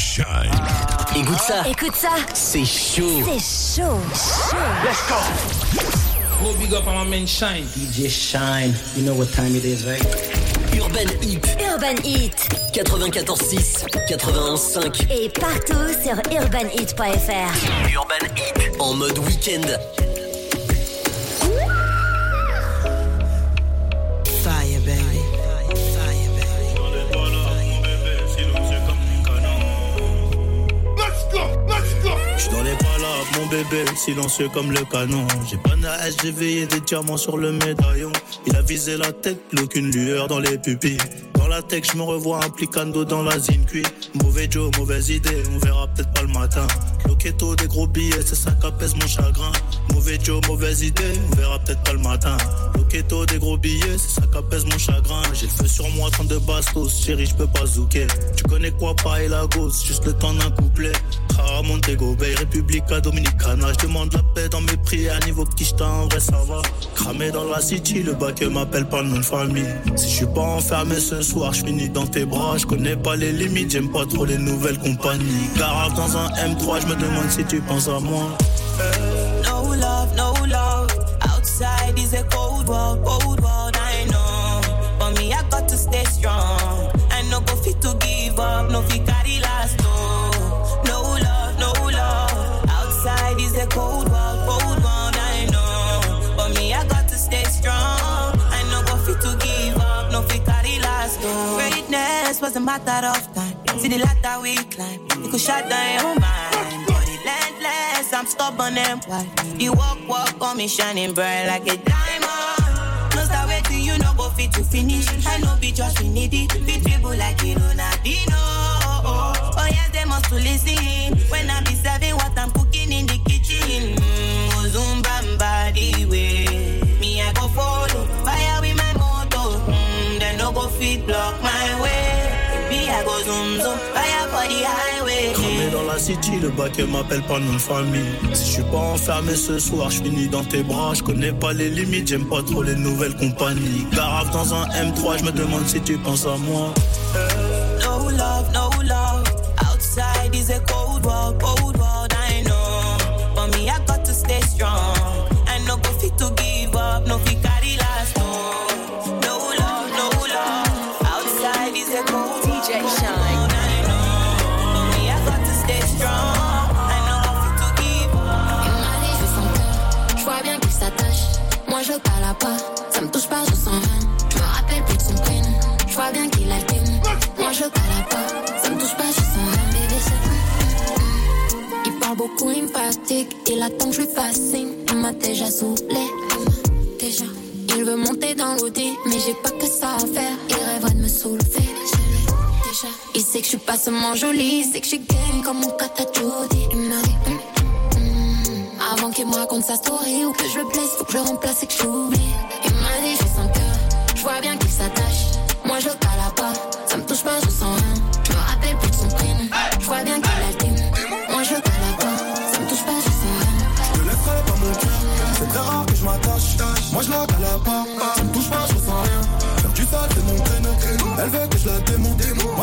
Shine. Écoute ça. Écoute ça. C'est chaud. C'est chaud. Chaud. Let's go. Gros big up on my man Shine. DJ Shine. You know what time it is, right? Urban Hit. Urban Heat. 94.6, 91.5. Et partout sur urbanheat.fr. Urban Hit. En mode week-end. Dans les balades, mon bébé, silencieux comme le canon. J'ai pas d'âge, j'ai veillé des diamants sur le médaillon. Il a visé la tête, aucune lueur dans les pupilles. La tech, je me revois implicando dans la zine cuit. Mauvais Joe, mauvaise idée, on verra peut-être pas le matin. Loquetto, des gros billets, c'est ça qu'apaise mon chagrin. Mauvais Joe, mauvaise idée, on verra peut-être pas le matin. Loquetto, des gros billets, c'est ça qu'apaise mon chagrin. J'ai le feu sur moi, 32 bastos, chérie, je peux pas zouker. Tu connais quoi, pas et la gauche, juste le temps d'un couplet. Ah, Montego Bay, Republica Dominicana. Je demande la paix dans mes prières, niveau quicheta, en vrai ça va. Cramé dans la city, le bac m'appelle pas le nom de famille. Si je suis pas enfermé ce soir, je finis dans tes bras. Je connais pas les limites, j'aime pas trop les nouvelles compagnies. Garage dans un M3, je me demande si tu penses à moi. No love, no was a matter of time. See the ladder we climb, it could shut down your mind. But relentless, I'm stubborn and wild. You walk, walk on me shining bright like a diamond. No start waiting, you know go fit to finish. I know be just we need it. Fit people like you know Nadino. Oh yes, they must to listen. When I be serving what I'm cooking city, le bac m'appelle pas de famille. Si je suis pas enfermé ce soir, je finis dans tes bras. Je connais pas les limites, j'aime pas trop les nouvelles compagnies. Garave dans un M3, je me demande si tu penses à moi. No love, no love. Outside is a cold world, cold world, I know. For me, I got to stay strong. Déjà il veut monter dans l'audi, mais j'ai pas que ça à faire. Il rêverait de me soulever, déjà. Il sait que je suis pas seulement jolie, il sait que je game comme mon. Il m'a dit, hum, avant qu'il me raconte sa story ou que je le blesse, faut que je le remplace et que j'oublie. Il m'a dit, sens que je vois bien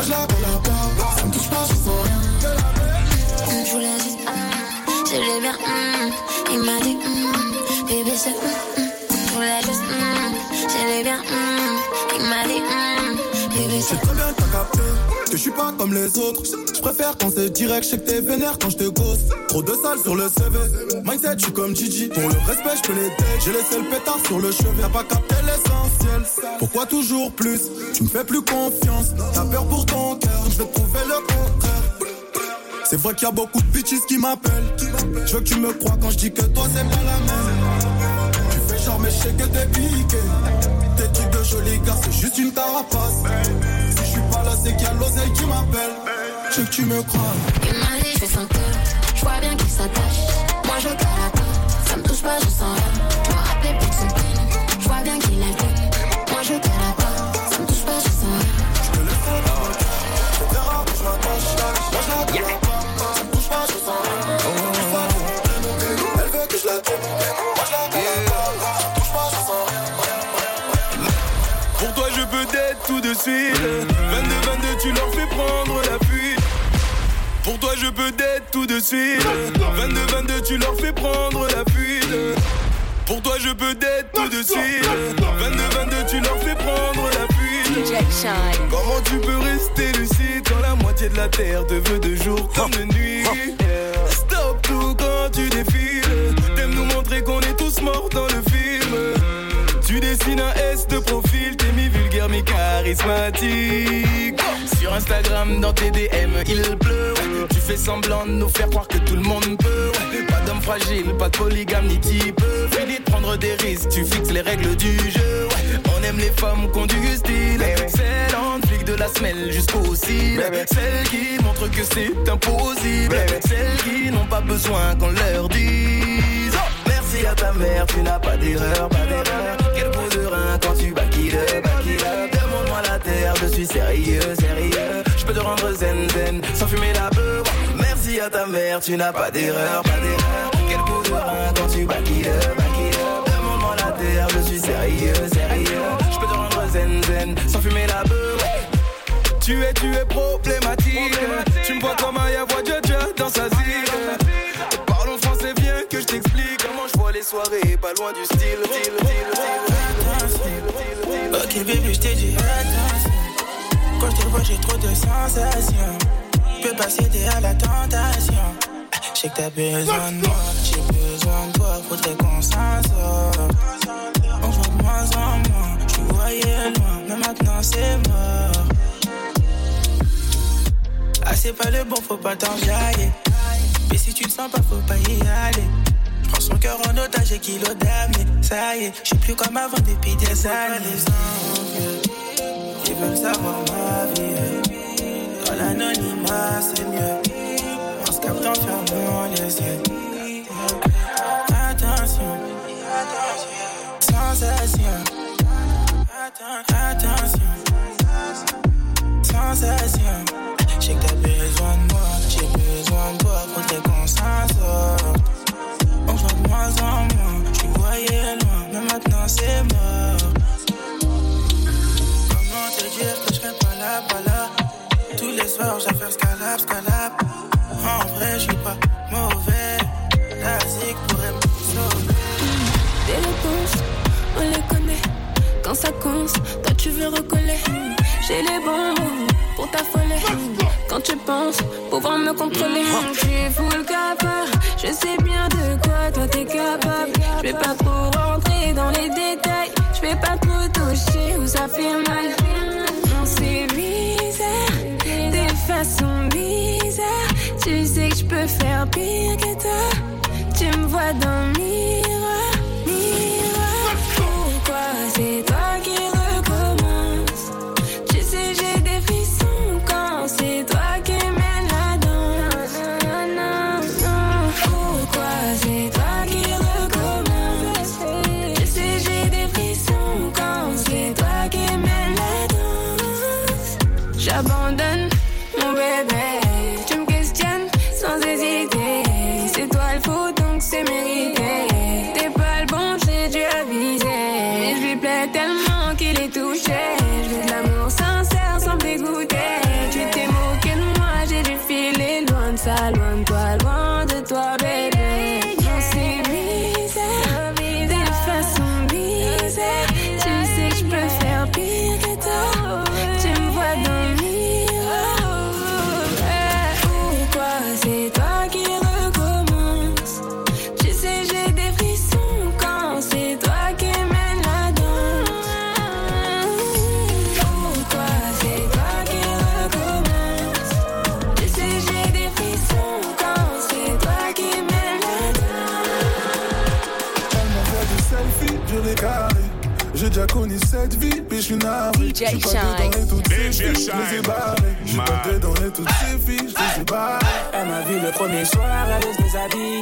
je la cala pas, ça me touche pas, je sens rien. Je voulais juste, hum, je l'ai bien, hum. il m'a dit, hum, bébé c'est, hum, hum. je voulais juste, je l'ai bien, il m'a dit, bébé. C'est très bien t'as capté que je suis pas comme les autres. Je préfère quand c'est direct, je sais que t'es vénère quand je te gosse. Trop de salles sur le CV. Mindset, je suis comme Gigi. Pour le respect, je peux les. J'ai laissé le pétard sur le cheveu. T'as pas capté l'essentiel. Pourquoi toujours plus? Tu me fais plus confiance. T'as peur pour ton cœur. Je vais te prouver le contraire. C'est vrai qu'il y a beaucoup de bitches qui m'appellent. Je veux que tu me crois quand je dis que toi c'est pas la même. Tu fais genre mais je sais que t'es piqué. Tes trucs de joli gars, c'est juste une carapace. Si je suis pas là, c'est qu'il y a l'oseille qui m'appelle. Je veux que tu me crois. Je vois bien qu'il s'attache. Moi je ça me touche pas, je sens rien. Je son je vois bien qu'il alterne. Moi je cala pas, ça me touche pas, je rien. Je te pas le cœur. C'est très rare que je m'attache. Moi je la cala pas, ça me touche pas, je sens rien. Elle veut que je la démonte. Moi je la cala pas, ça me touche pas, je sens rien. Pour toi, je peux t'être tout de suite. 22-22, tu leur fais prendre la fuite. peux d'être tout de suite. 22-22, tu leur fais prendre la fuite. Pour toi, je peux d'être tout de suite. 22-22, tu leur fais prendre la fuite. Comment tu peux rester lucide quand la moitié de la terre te veut de jour comme de nuit? Stop tout quand tu défiles. T'aimes nous montrer qu'on est tous morts dans le film. Tu dessines un S de profil, t'es mi-vulgaire, mi-charismatique. Sur Instagram, dans tes DM, il pleut. Tu fais semblant de nous faire croire que tout le monde peut. Fragile, pas de polygame ni type. Fini de prendre des risques, tu fixes les règles du jeu. On aime les femmes qui ont du style. Celles en flic de la semelle jusqu'au cils. Celles qui montrent que c'est impossible. Celles qui n'ont pas besoin qu'on leur dise. Oh, merci à ta mère, tu n'as pas d'erreur, pas d'erreur. Quel beau de rein quand tu back up. Demande-moi la terre, je suis sérieux, sérieux. Je peux te rendre zen zen, sans fumer la beuh. Merci à ta mère, tu n'as pas d'erreur, pas d'erreur. Quand tu back it up, back it up. Je suis sérieux, sérieux. Je peux te rendre zen zen, sans fumer la beuh. Tu es, tu es problématique. Tu me vois comme un Yavois Dja dans sa zig. Parlons français, viens que je t'explique comment je vois les soirées, pas loin du style, style, style, style, Ok bébé je t'ai dit attention Quand je te vois j'ai trop de sensations Je peux pas céder à la tentation Je sais que t'as besoin de moi. J'ai besoin de toi Faudrait qu'on s'en sorte On voit de moins en moins. Je voyais loin Mais maintenant c'est mort. Ah c'est pas le bon faut pas t'enjailler. Mais si tu te sens pas faut pas y aller. Prends son cœur en otage et kilo d'âme Mais ça y est, je suis plus comme avant depuis des années. ils veulent savoir ma vie. Dans l'anonymat c'est mieux fermant les yeux Attention. Sensation Attention. Sensation Je sais que t'as besoin de moi. J'ai besoin de toi Faudrait qu'on s'en sorte on voit de moins en moins, te voyais loin, mais maintenant c'est mort. Comment te dire que je serai pas là, pas là? Tous les soirs j'affaire scalap, scalap. En vrai, je suis pas mauvais. La zig pourrait me sauver. Des réponses, on les connaît. Quand ça compte, toi tu veux recoller. J'ai les bons mots pour t'affoler. Quand tu penses pouvoir me contrôler, tu es full capable. Je sais bien de quoi toi t'es capable. Je vais pas trop rentrer dans les détails. Je vais pas trop toucher où ça fait mal. Non, c'est bizarre, des façons bizarres. Tu sais que je peux faire pire que toi. Tu me vois dans le miroir, miroir. Pourquoi c'est connu cette vie, puis je suis navré. DJ Shine. dedans et toutes ces DJ filles, je pas dedans et toutes ces filles, je les ai barrées. Elle m'a vu le premier soir, elle veut se déshabiller.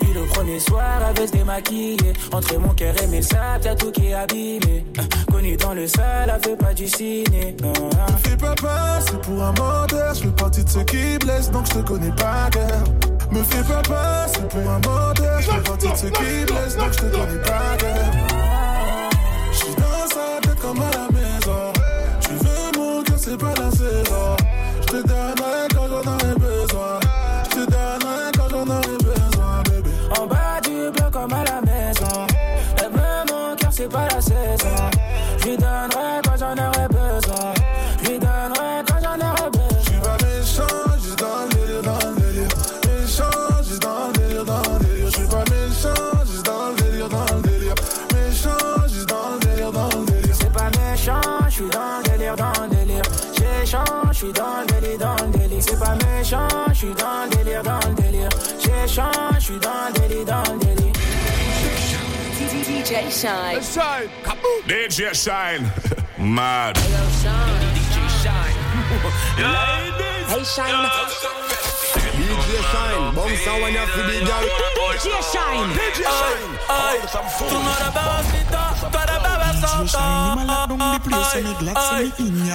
Puis le premier soir, elle veut se démaquiller. Entre mon cœur et mes sables, y'a tout qui est abîmé. Connu dans le sol, elle fait pas du ciné. Non, hein. Me fais pas passer pour un menteur, je fais partie de ceux qui blessent, donc je te connais pas, girl. Me fais pas passer pour un menteur, je fais partie de ceux qui blessent, donc je te connais pas, girl. Comme à la maison. Tu veux mon cœur, c'est pas la saison. Je te donnerai dans le délire, dans le délire. J'échange, je suis dans le délire, dans le délire. C'est pas méchant, je suis dans le délire, dans le délire. J'échange, je suis dans le délire, dans le délire. DJ Shine. Shine. Kaboom. DJ Shine. Mad. Hello, Shine. DJ Shine. Ladies. Hey, Shine. DJ Shine. Bounce out when you feel DJ. DJ Shine. DJ Shine. Ay, ay. Tú no eres bajita, tú eres bebé. Just shine, you my lock down the place, and me me in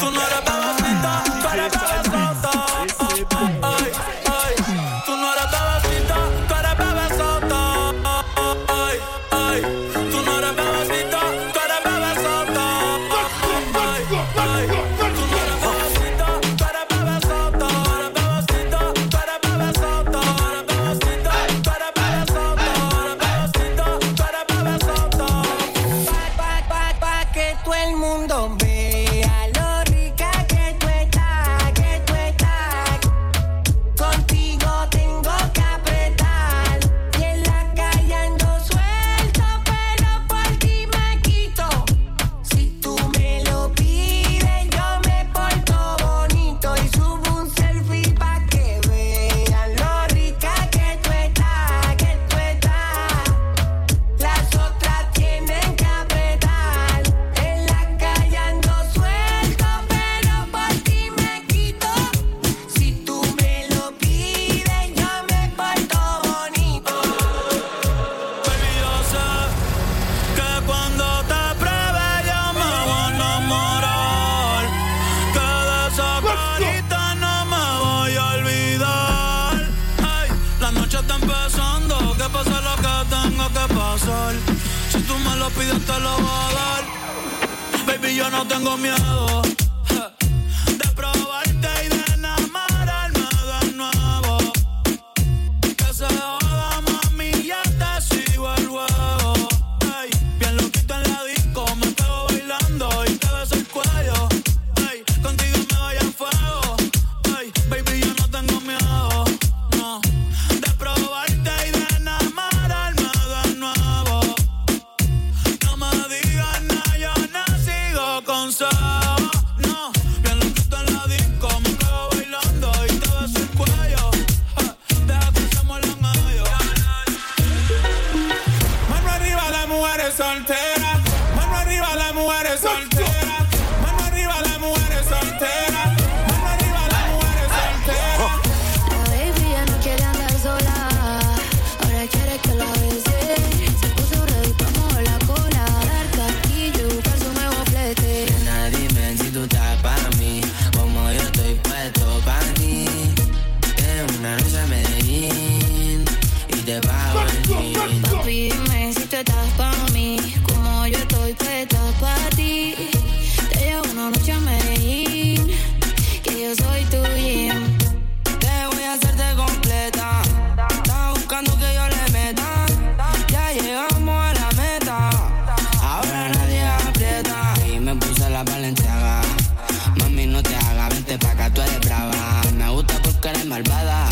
Mami, no te hagas, vente pa' acá, tú eres brava. Me gusta porque eres malvada.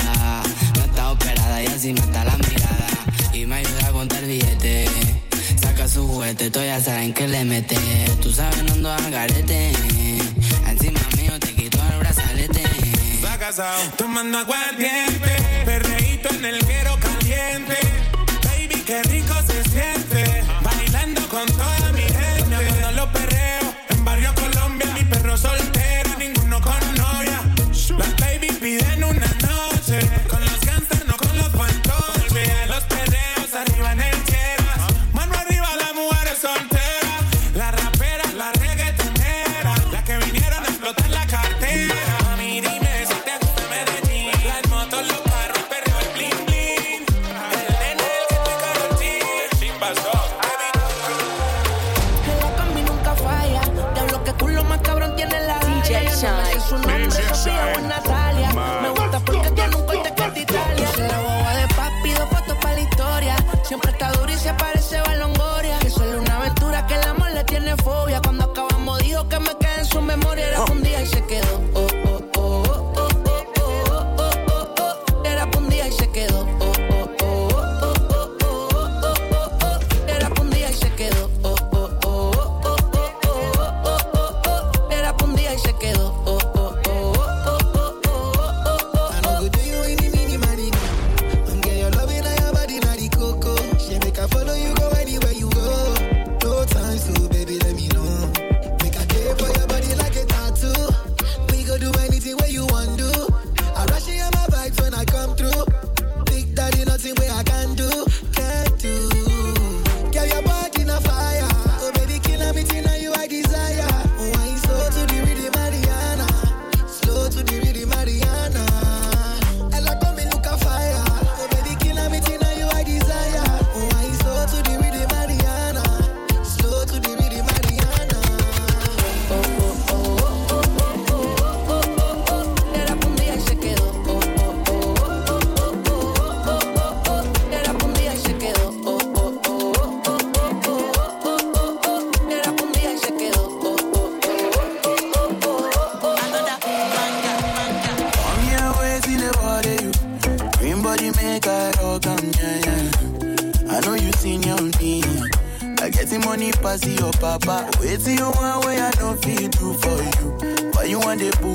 No está operada y así mata la mirada. Y me ayuda a contar billetes. Saca su juguete, todos ya saben que le mete. Tú sabes, no ando a garete. Encima mío te quito el brazalete. Va casado, tomando aguardiente. Perreíto en el guero caliente. Baby, qué rico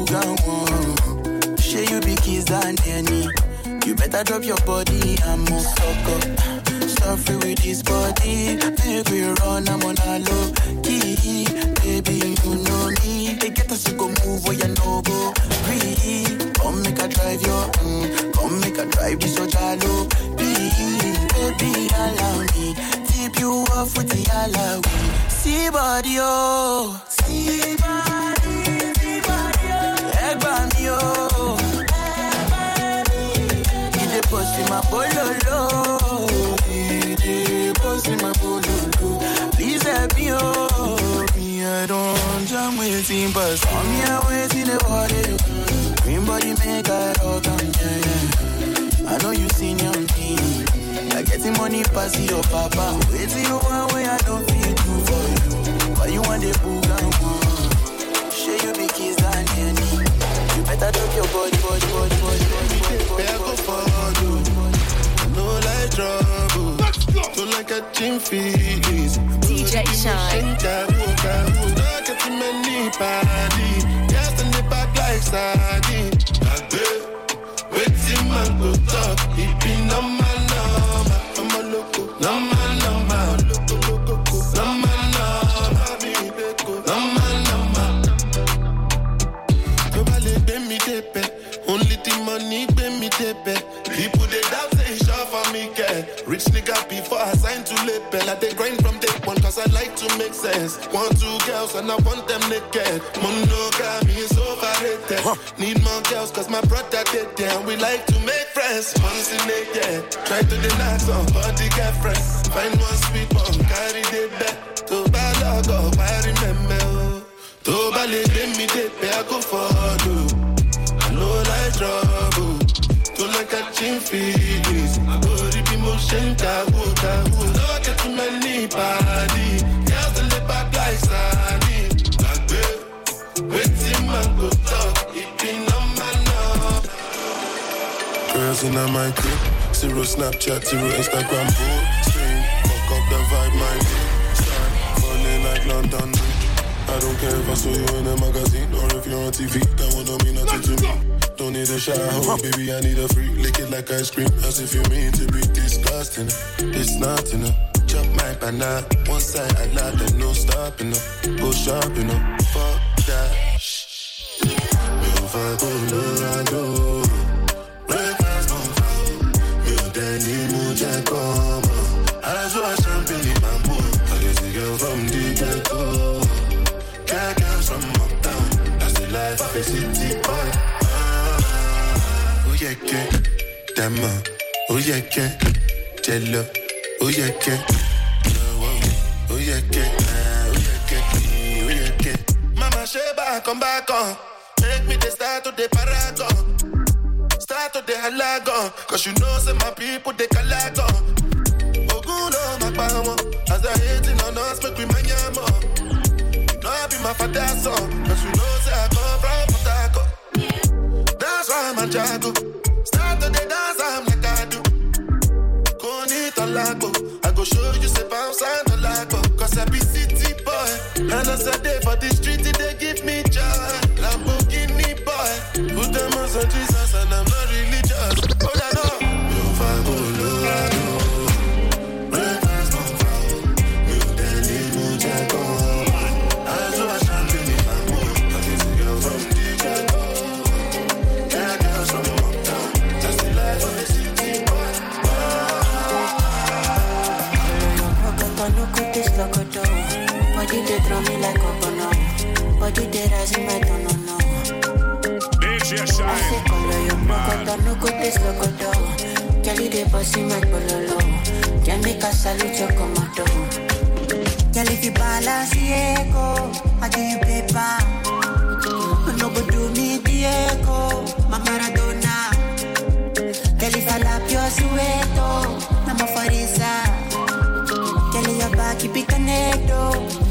boogan one? Share you be kiss and any. You better drop your body and move fuck up. Suffer with this body. Make we run, I'm on a low key. Baby, you know me. They get us to go move where you know go. Breathe. Come make a drive your, mm. come make a drive this so jalo. Baby, allow me. Tip you off with the alawi. See body, oh. See body, oh. Egg me, oh. He dey post bololo. He dey post in my bololo. Please help me, oh. Me, I don't jam waiting, but some me I waiting the body. Green body make I rock on, yeah, yeah. I know you seen your me. I getting money pass your papa. Waiting you one way I don't feel do for you. Why you want the boogan one? Share you be kiss and. You better drop your body, body, body, body, body, body, body, go for you. No like trouble. Don't like catching feelings. DJ Shine. Not getting many body. Just in the back like sardine. Waiting man go talk. It be normal, to. I dey grind from day one cause I like to make sense. One, two girls and I want them naked. Monogamy is overrated. Need more girls cause my brother did them. We like to make friends. Once in a year. Try to deny some body get friends. Find one sweet one, carry the bed. To bad log I remember. Tó bá lè gbé mi débẹ̀, I go follow. Girls my crib. Zero Snapchat, zero Instagram, full stream. Fuck up the vibe, my Start falling like London Bridge. I don't care if I saw you in a magazine or if you're on TV. That don't mean nothing to me. Don't need a shower, oh, baby. I need a free. Lick it like ice cream, as if you mean to be disgusting. It's not enough. Chop my banana. One side I lie, there's no stopping up. Go shopping up. Fuck that. If oh, I go Colorado, breakfast oh yeah, yeah. Jello, oh yeah, yeah. Oh, oh, oh yeah, yeah. Ah, oh yeah, yeah. Oh yeah, yeah. Mama Sheba, come back on. Make me the start to the paragon. Start to the halagon. Cause you know, say my people, they calagon. Ogun no my power. As I hating on us, make we manyamo. You know I be my father's son. Cause you know, say I come from Port Harcourt. That's why I'm a jago. Me like coconut. Body they rise in my no. DJ I say Shine. color your pocket, no cut this locoto. Kelly they bossy my pololo. Jamaica salute your commando. Girl, if you balance Diego, I give you paper. No go do me Diego, my Maradona. Girl, if I lap your sueto, I'm a farisa. Girl, your back, keep it connected.